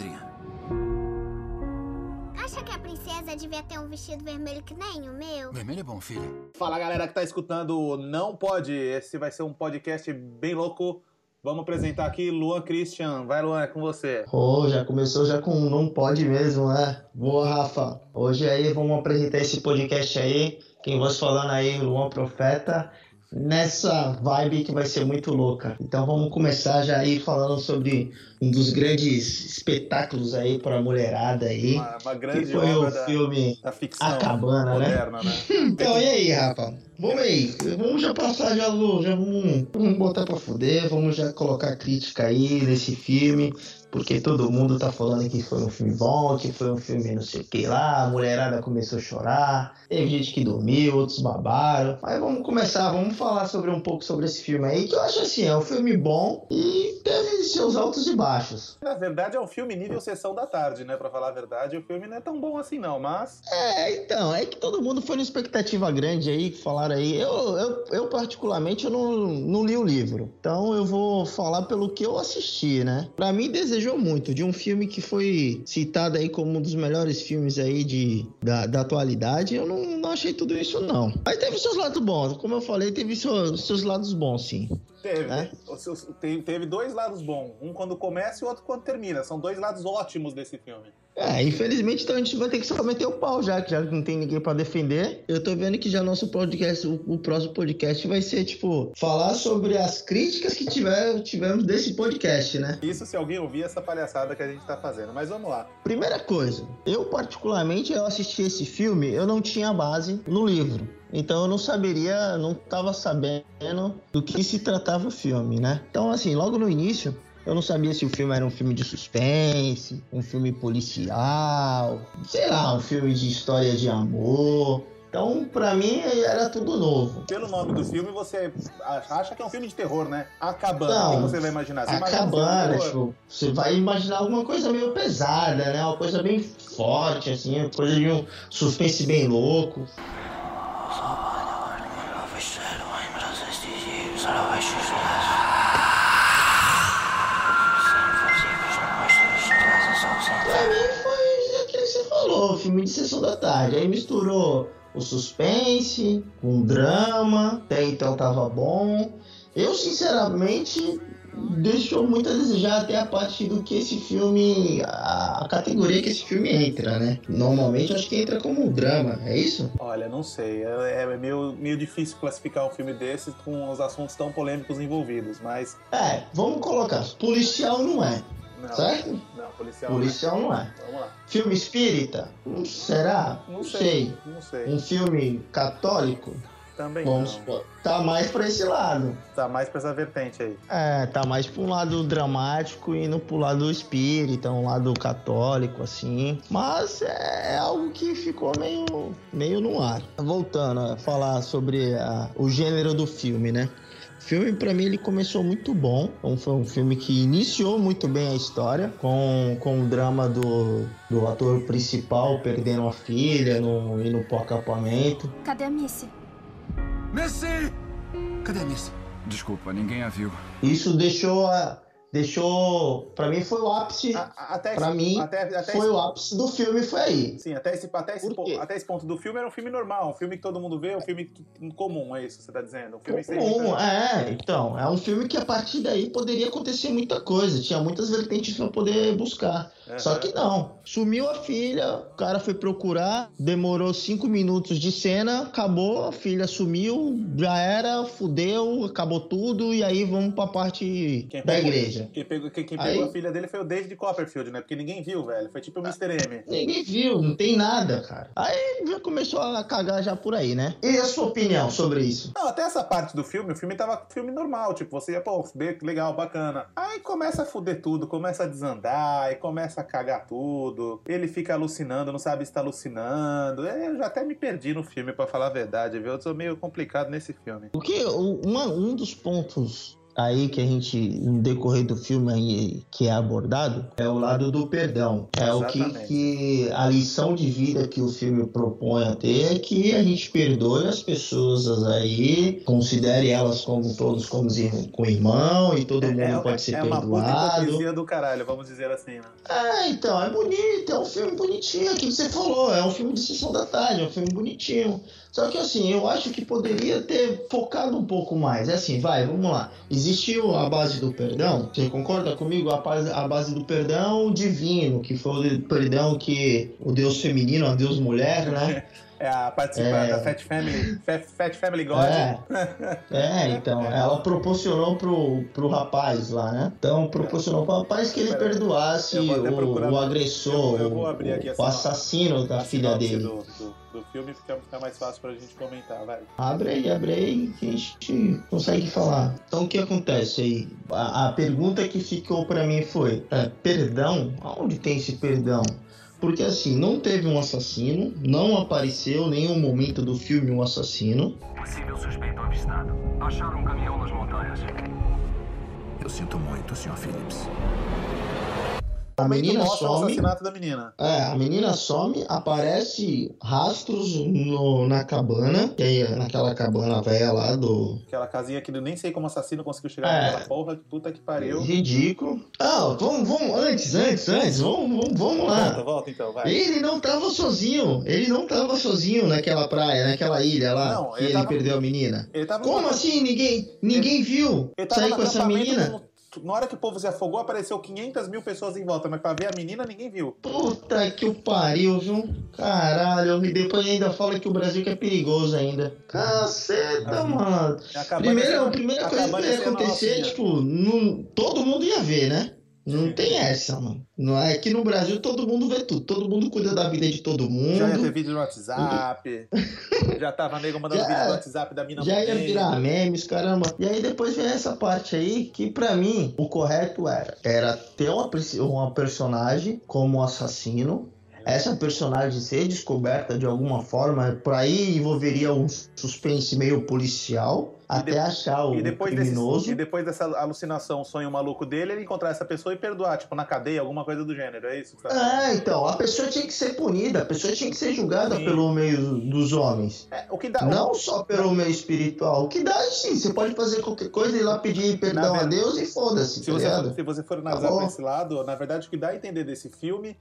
madrinha. Acha que a princesa devia ter um vestido vermelho que nem o meu? Vermelho é bom, filha. Fala galera que tá escutando o Não Pode. Esse vai ser um podcast bem louco. Vamos apresentar aqui Luan Christian. Vai, Luan, é com você. Oh, já começou já com não pode mesmo, né? Boa, Rafa. Hoje aí vamos apresentar esse podcast aí. Quem vai falando aí, Luan Profeta nessa vibe que vai ser muito louca. Então vamos começar já aí falando sobre um dos grandes espetáculos aí para a mulherada aí. Uma, uma grande que foi o da, filme da ficção A Cabana, moderna, né? né? então, e aí, Rafa? Vamos aí, vamos já passar já, já vamos, vamos botar pra fuder, vamos já colocar crítica aí nesse filme, porque todo mundo tá falando que foi um filme bom, que foi um filme não sei o que lá, a mulherada começou a chorar, teve gente que dormiu, outros babaram. Mas vamos começar, vamos falar sobre um pouco sobre esse filme aí, que eu acho assim, é um filme bom e teve seus altos e baixos. Na verdade é um filme nível sessão da tarde, né? Pra falar a verdade, o filme não é tão bom assim não, mas... É, então, é que todo mundo foi numa expectativa grande aí, que falaram aí. Eu, eu, eu particularmente, eu não, não li o livro. Então eu vou falar pelo que eu assisti, né? Pra mim, desejou muito de um filme que foi citado aí como um dos melhores filmes aí de, da, da atualidade. Eu não, não achei tudo isso, não. Mas teve seus lados bons. Como eu falei, teve seus, seus lados bons, sim. Teve, né? teve, teve dois lados bons. Um quando começa e o outro quando termina. São dois lados ótimos desse filme. É, infelizmente então a gente vai ter que só meter o pau já, que já não tem ninguém para defender. Eu tô vendo que já nosso podcast, o, o, próximo podcast vai ser, tipo, falar sobre as críticas que tiver, tivemos desse podcast, né? Isso se alguém ouvir essa palhaçada que a gente tá fazendo. Mas vamos lá. Primeira coisa, eu particularmente, eu assisti esse filme, eu não tinha base no livro. Então eu não saberia, não tava sabendo do que se tratava o filme, né? Então, assim, logo no início, eu não sabia se o filme era um filme de suspense, um filme policial, sei lá, um filme de história de amor. Então, pra mim, era tudo novo. Pelo nome do filme, você acha que é um filme de terror, né? A Cabana, que você vai imaginar? Você a Cabana, um tipo, você vai imaginar alguma coisa meio pesada, né? Uma coisa bem forte, assim, uma coisa de um suspense bem louco. Filme de sessão da tarde. Aí misturou o suspense com o drama, até então tava bom. Eu, sinceramente, deixou muito a desejar até a parte do que esse filme. a, categoria que esse filme entra, né? Normalmente acho que entra como drama, é isso? Olha, não sei. É, é meio, meio difícil classificar um filme desses com os assuntos tão polêmicos envolvidos, mas. É, vamos colocar. Policial não é. Não, certo? Não, policial, policial não, é. não é. Vamos lá. Filme espírita? Será? Não, sei, Não sei. Um filme católico? Também Vamos não. Supor, tá mais pra esse lado. Tá mais pra essa vertente aí. É, tá mais pra um lado dramático e indo pro lado espírita, um lado católico, assim. Mas é algo que ficou meio, meio no ar. Voltando a falar sobre a, o gênero do filme, né? O filme, para mim, ele começou muito bom. Então, foi um filme que iniciou muito bem a história, com, com o drama do, do ator principal perdendo a filha no, indo pro acampamento. Cadê a Missy? Missy! Cadê a Missy? Desculpa, ninguém a viu. Isso deixou a, deixou. Pra mim foi o ápice. A, até pra esse, mim, até, até foi esse, o ápice do filme, foi aí. Sim, até esse, até, esse po, até esse ponto do filme era um filme normal, um filme que todo mundo vê, um filme comum, é isso que você tá dizendo? Um filme sem Comum, é, então, é um filme que a partir daí poderia acontecer muita coisa, tinha muitas vertentes pra poder buscar. Aham. Só que não, sumiu a filha, o cara foi procurar, demorou cinco minutos de cena, acabou, a filha sumiu, já era, fudeu, acabou tudo, e aí vamos pra parte da pegou- igreja. Quem pegou, quem, quem Aí- pegou a filha dele foi o David Copperfield, né? Porque ninguém viu, velho. Foi tipo o Mr. M. Ninguém viu, não tem nada, cara. Aí já começou a cagar já por aí, né? E a sua opinião sobre isso? Não, até essa parte do filme, o filme tava filme normal, tipo, você ia, pô, legal, bacana. Aí começa a fuder tudo, começa a desandar, aí começa a cagar tudo. Ele fica alucinando, não sabe se tá alucinando. É, Eu já até me perdi no filme, pra falar a verdade, viu? Eu sou meio complicado nesse filme. Porque o- uma- um dos pontos aí que a gente, no decorrer do filme aí, que é abordado, é o lado do perdão. É o que, Exatamente. que a lição de vida que o filme propõe a ter é que a gente perdoe as pessoas aí, considere elas como todos como com irmão e todo mundo pode ser é uma perdoado. hipocrisia do caralho, vamos dizer assim, né? É, então, é bonito, é um filme bonitinho, aquilo que você falou, é um filme de sessão da tarde, é um filme bonitinho. Só que assim, eu acho que poderia ter focado um pouco mais. É assim, vai, vamos lá. Existiu a base do perdão, você concorda comigo? A base, a base do perdão divino, que foi o perdão que o Deus feminino, a Deus mulher, né? É a participar É. da Fat Family, Fat, Family God. É. É, então, ela proporcionou pro, pro rapaz lá, né? Então, proporcionou pro rapaz que ele Pera perdoasse o, o agressor, eu- o sinopse- assassino da filha dele. Do, do, do filme fica, fica mais fácil pra gente comentar, vai. Abre aí, abre aí que a gente consegue falar. Então, o que acontece aí? A, a pergunta que ficou pra mim foi: é, perdão? Aonde tem esse perdão? Porque assim, não teve um assassino, não apareceu em nenhum momento do filme um assassino. Possível suspeito avistado. Acharam um caminhão nas montanhas. Eu sinto muito, Sr. Phillips. A menina o some. assassinato da menina. É, a menina some, aparece rastros no- na cabana, que é naquela cabana velha lá do. Aquela casinha que eu nem sei como o assassino conseguiu chegar É. naquela porra, que puta que pariu. Ridículo. Ah, vamos, vamos, antes, antes, antes, vamos, vamos, vamos Volta, lá. volta então, vai. Ele não tava sozinho, ele não tava sozinho naquela praia, naquela ilha lá, Não, que ele ele, tava- perdeu a menina. Ele tava Como assim ninguém, ninguém viu Ele sair com essa menina? Na hora que o povo se afogou, apareceu 500 mil pessoas em volta, mas pra ver a menina, ninguém viu. Puta que o pariu, viu? Caralho, e depois ainda fala que o Brasil que é perigoso ainda. Caceta, mano. A cabana Primeiro, a primeira coisa que ia acontecer, nocinha. tipo, não, todo mundo ia ver, né? Não tem essa, mano. Não é que no Brasil todo mundo vê tudo, todo mundo cuida da vida de todo mundo. Já ia ter vídeo no WhatsApp. já tava nego mandando Já- vídeo no WhatsApp da mina Já ia virar memes, caramba. E aí depois vem essa parte aí que pra mim o correto era era ter uma, uma personagem como assassino. Essa personagem ser descoberta de alguma forma, por aí envolveria um suspense meio policial até de- achar o E depois, desse, criminoso. e depois dessa alucinação, sonho maluco dele, ele encontrar essa pessoa e perdoar, tipo, na cadeia, alguma coisa do gênero, é isso tá? É, então, a pessoa tinha que ser punida, a pessoa tinha que ser julgada Sim. pelo meio dos homens. É, o que dá. Não só pelo meio espiritual. O que dá, sim, você pode fazer qualquer coisa e ir lá pedir perdão a Deus e foda-se, Se tá você, se você for analisar Tá bom. por esse lado, na verdade, o que dá a entender desse filme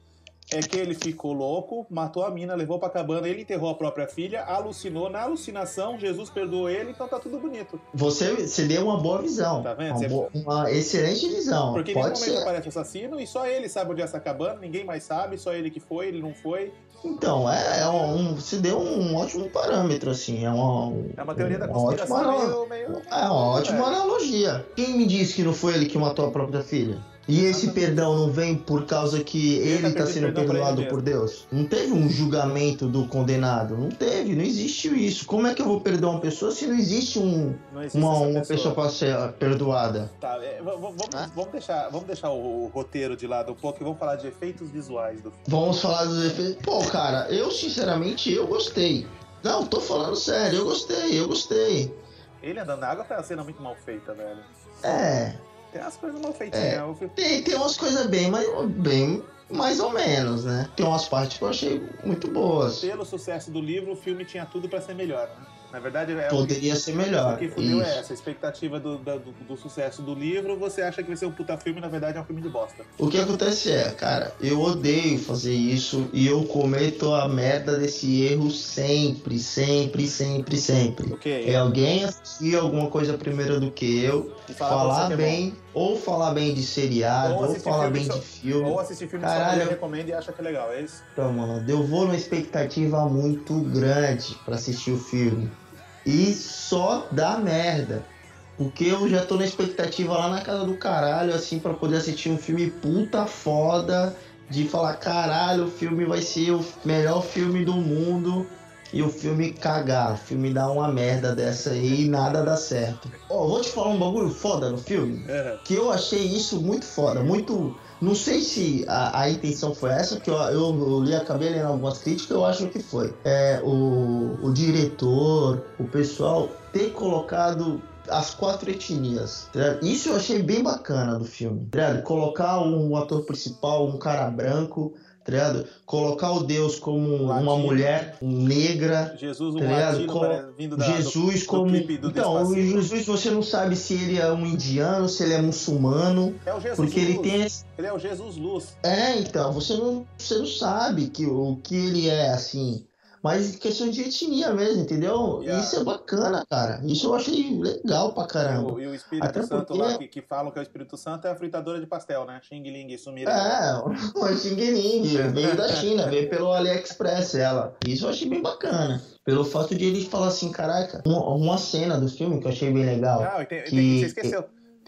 é que ele ficou louco, matou a mina, levou pra cabana, ele enterrou a própria filha, alucinou. Na alucinação, Jesus perdoou ele, então tá tudo bonito. Você, você deu uma boa visão. Tá vendo? Uma, boa- uma excelente visão. Porque Pode momento ser. aparece o assassino e só ele sabe onde é essa cabana, ninguém mais sabe, só ele que foi, ele não foi. Então, é, é um, você deu um ótimo parâmetro, assim. É uma, É uma teoria da uma conspiração ótima, meio, meio. É uma ótima analogia. Quem me disse que não foi ele que matou a própria filha? E esse perdão não vem por causa que Ele tá está sendo perdoado por Deus? Não teve um julgamento do condenado. Não teve, não existiu isso. Como é que eu vou perdoar uma pessoa se não existe um, Não existe uma, uma pessoa para ser perdoada? Tá, é, vamos, Ah. vamos deixar, vamos deixar o, o roteiro de lado um pouco e vamos falar de efeitos visuais do filme. Vamos falar dos efeitos. Pô, cara, eu sinceramente eu gostei. Não, tô falando sério, eu gostei, eu gostei. Ele andando na água foi uma cena muito mal feita, velho. É, Tem umas coisas mal feitinhas. É. filme- tem, tem umas coisas bem, mais, bem mais ou menos, né? Tem umas partes que eu achei muito boas. Pelo sucesso do livro, o filme tinha tudo pra ser melhor, né? Na verdade, é o que, Poderia ser o melhor. que fudeu é essa. A expectativa do, do, do sucesso do livro, você acha que vai ser um puta filme, na verdade é um filme de bosta. O que acontece é, cara, eu odeio fazer isso e eu cometo a merda desse erro sempre, sempre, sempre, sempre. O quê? É alguém assistir alguma coisa primeiro do que eu, E falar é bem, ou falar bem de seriado, Ou ou, falar bem só- de filme. Ou assistir filme só Caralho. porque recomenda e acha que é legal, é isso? Então, mano, eu vou numa expectativa muito grande pra assistir o filme. E só dá merda. Porque eu já tô na expectativa lá na casa do caralho, assim, pra poder assistir um filme puta foda. De falar, caralho, o filme vai ser o melhor filme do mundo. E o filme cagar, o filme dá uma merda dessa aí e nada dá certo. Ó, vou te falar um bagulho foda no filme que eu achei isso muito foda, muito. Não sei se a, a intenção foi essa, porque eu, eu, eu li, acabei lendo algumas críticas, eu acho que foi. É, o, o diretor, o pessoal ter colocado as quatro etnias. tá? Isso eu achei bem bacana do filme. tá? Colocar um ator principal, um cara branco, tá ligado? colocar o Deus como uma mulher negra. Jesus, um Tá latino pare- vindo da, Jesus do, como. do do então, o Despacito. Jesus você não sabe se ele é um indiano, se ele é muçulmano. É o Jesus Porque ele Luz. tem esse. Ele é o Jesus Luz. É, então, você não, você não sabe que, o que ele é, assim. Mas questão de etnia mesmo, entendeu? Yeah. Isso é bacana, cara. Isso eu achei legal pra caramba. e o Espírito Até Santo porque- lá, que, que falam que é o Espírito Santo, é a fritadora de pastel, né? Xing Ling, Sumira. É, o Xing Ling veio da China, veio pelo AliExpress ela. Isso eu achei bem bacana. Pelo fato de ele falar assim, caraca, uma, uma cena do filme que eu achei bem legal. Não, e tem- que- você esqueceu.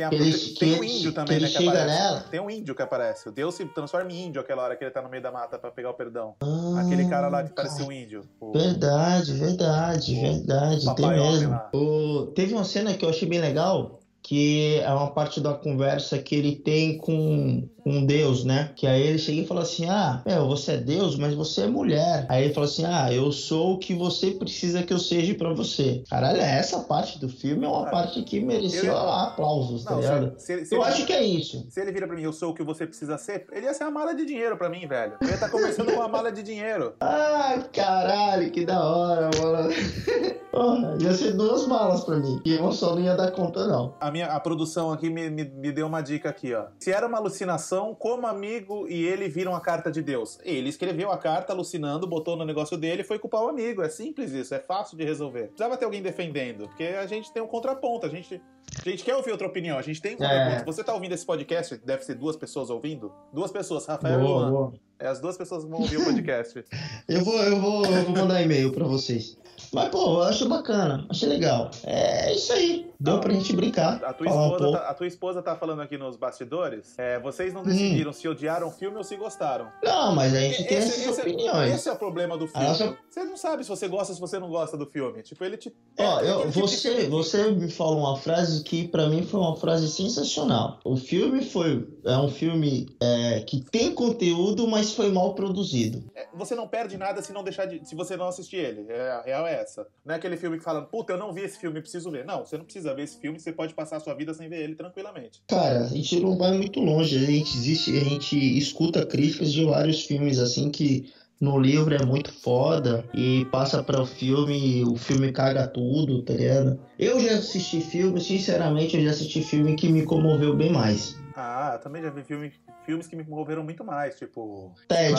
Tem, a- ele- tem um índio também, né? Que aparece. nela. Tem um índio que aparece. O Deus se transforma em índio aquela hora que ele tá no meio da mata pra pegar o perdão. Ah, Aquele cara lá que parecia um índio. O- Verdade, verdade, O verdade, tem mesmo. O- teve uma cena que eu achei bem legal, que é uma parte da conversa que ele tem com, com Deus, né? Que aí ele chega e fala assim: Ah, meu, você é Deus, mas você é mulher. Aí ele fala assim: Ah, eu sou o que você precisa que eu seja pra você. Caralho, essa parte do filme é uma parte que merecia eu- aplausos, tá Não, ligado? se, se ele, se Eu ele- acho que é isso. se ele vira pra mim, eu sou o que você precisa ser, ele ia ser uma mala de dinheiro pra mim, velho. Eu ia estar conversando com uma mala de dinheiro. Ah, caralho, que da hora, mano. Porra, ia ser duas balas pra mim. E eu só não ia dar conta, não. A minha a produção aqui me, me, me deu uma dica aqui, ó. Se era uma alucinação, como amigo e ele viram a carta de Deus? Ele escreveu a carta alucinando, botou no negócio dele e foi culpar o amigo. É simples isso, é fácil de resolver. Precisava ter alguém defendendo, porque a gente tem um contraponto, a gente, a gente quer ouvir outra opinião, a gente tem um contraponto. Você tá ouvindo esse podcast, deve ser duas pessoas ouvindo? Duas pessoas, Rafael e Boa, Luan. boa. É as duas pessoas vão ouvir o podcast. Eu vou, eu vou, eu vou mandar e-mail pra vocês. Mas, pô, eu acho bacana, achei legal. É isso aí. Deu pra gente brincar. A tua, um esposa pouco. tá, a tua esposa tá falando aqui nos bastidores. é, vocês Hum. não decidiram se odiaram o filme ou se gostaram. Não, mas a gente tem essas esse- opiniões. Esse é o problema do filme. Nossa- Você não sabe se você gosta ou se você não gosta do filme. Tipo, ele te. Ó, é eu- tipo de você, você me falou uma frase que pra mim foi uma frase sensacional. O filme foi é um filme é, que tem conteúdo, mas foi mal produzido. é, Você não perde nada se não deixar de. se você não assistir ele. É, a real é essa. Não é aquele filme que fala, puta, eu não vi esse filme, preciso ver. Não, você não precisa ver esse filme, você pode passar a sua vida sem ver ele tranquilamente. Cara, a gente não vai muito longe. A gente existe, a gente escuta críticas de vários filmes assim que no livro é muito foda e passa para o filme, o filme caga tudo, tá ligado? Eu já assisti filme, sinceramente, eu já assisti filme que me comoveu bem mais. Ah, eu também já vi filme, filmes que me moveram muito mais, tipo. Ted,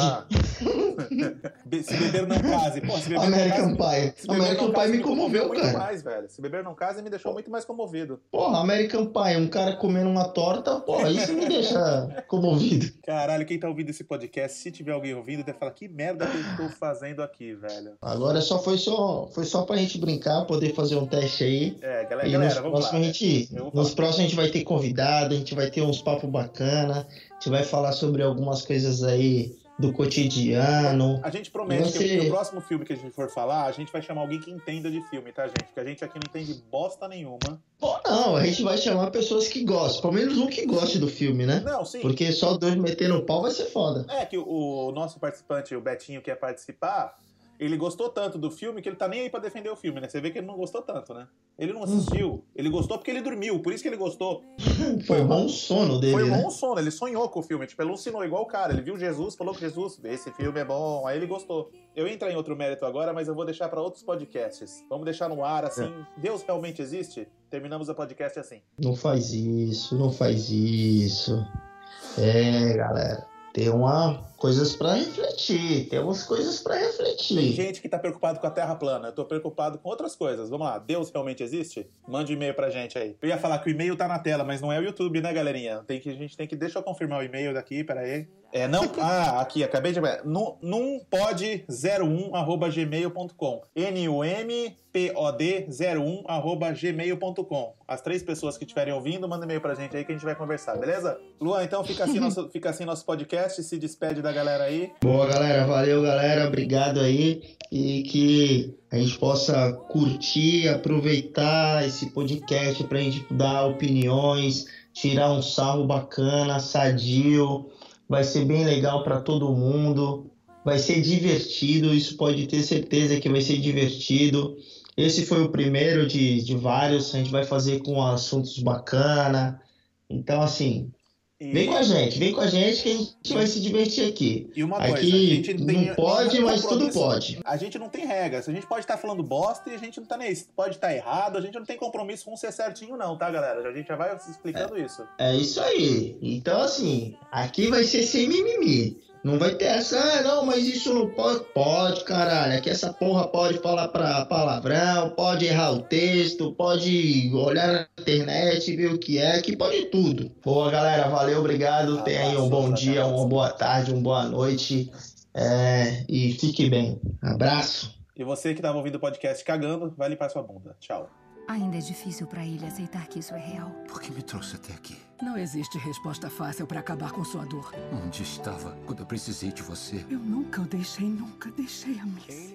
se beber não case. Pô, se beber não American case, Pie. beber American não Pie case me comoveu, muito cara. mais, velho. Se beber não case me deixou muito mais comovido. Porra, American Pie, um cara comendo uma torta, porra, isso me deixa comovido. Caralho, quem tá ouvindo esse podcast, se tiver alguém ouvindo, deve falar que merda que eu tô fazendo aqui, velho. Agora só foi só foi só pra gente brincar, poder fazer um teste aí. É, galera, E galera nos vamos lá. a gente, Eu vou nos próximos a gente vai ter convidado, a gente vai ter uns papos bacana, a gente vai falar sobre algumas coisas aí do cotidiano. A gente promete Você- que o próximo filme que a gente for falar, a gente vai chamar alguém que entenda de filme, tá, gente? Porque a gente aqui não entende bosta nenhuma. Pô, não, a gente vai chamar pessoas que gostam, pelo menos um que goste do filme, né? Não, sim. Porque só dois metendo o pau vai ser foda. É que o, o nosso participante, o Betinho, que ia participar, ele gostou tanto do filme que ele tá nem aí pra defender o filme, né? Você vê que ele não gostou tanto, né? Ele não assistiu. Ele gostou porque ele dormiu, por isso que ele gostou. Foi um bom sono dele, Foi um né? bom sono, ele sonhou com o filme. Tipo, ele alucinou igual o cara. Ele viu Jesus, falou que Jesus, esse filme é bom. Aí ele gostou. Eu ia entrar em outro mérito agora, mas eu vou deixar pra outros podcasts. Vamos deixar no ar assim. Deus realmente existe? Terminamos o podcast assim. Não faz isso, não faz isso. É, galera. Tem uma coisas pra refletir, temos coisas pra Tem refletir. gente que tá preocupado com a Terra plana. Eu tô preocupado com outras coisas. Vamos lá. Deus realmente existe? Mande um e-mail pra gente aí. Eu ia falar que o e-mail tá na tela, mas não é o YouTube, né, galerinha? Tem que, a gente tem que. Deixa eu confirmar o e-mail daqui, peraí. É, não. Ah, aqui, acabei de. Num, numpod01 arroba gmail.com. N-U-M-P-O-D 01 arroba gmail.com. As três pessoas que estiverem ouvindo, manda e-mail pra gente aí que a gente vai conversar, beleza? Luan, então fica assim, nosso, fica assim nosso podcast. Se despede da galera aí. Boa, galera. Valeu, galera. Obrigado aí. E que a gente possa curtir, aproveitar esse podcast pra gente dar opiniões, tirar um sarro bacana, sadio. Vai ser bem legal pra todo mundo. Vai ser divertido, isso pode ter certeza que vai ser divertido. Esse foi o primeiro de, de vários. A gente vai fazer com assuntos bacana. Então, assim, E, vem com a gente, vem com a gente que a gente vai se divertir aqui. e uma coisa, a Aqui gente não tem pode, mas tudo pode. A gente não tem regras. A gente pode estar falando bosta e a gente não tá nem. Pode estar errado, a gente não tem compromisso com ser certinho, não, tá, galera? A gente já vai explicando isso. É isso aí. Então, assim, aqui vai ser sem mimimi. Não vai ter essa, ah, não, mas isso não pode. Pode, caralho. Aqui essa porra pode falar pra palavrão, pode errar o texto, pode olhar na internet, ver o que é, que pode tudo. Boa, galera, valeu, obrigado. Tenha aí um bom dia, uma boa tarde, uma boa noite. É, e fique bem. Abraço. E você que tava ouvindo o podcast cagando, vai limpar sua bunda. Tchau. Ainda é difícil pra ele aceitar que isso é real. Por que me trouxe até aqui? Não existe resposta fácil para acabar com sua dor. Onde estava quando eu precisei de você? Eu nunca o deixei, nunca deixei a Miss.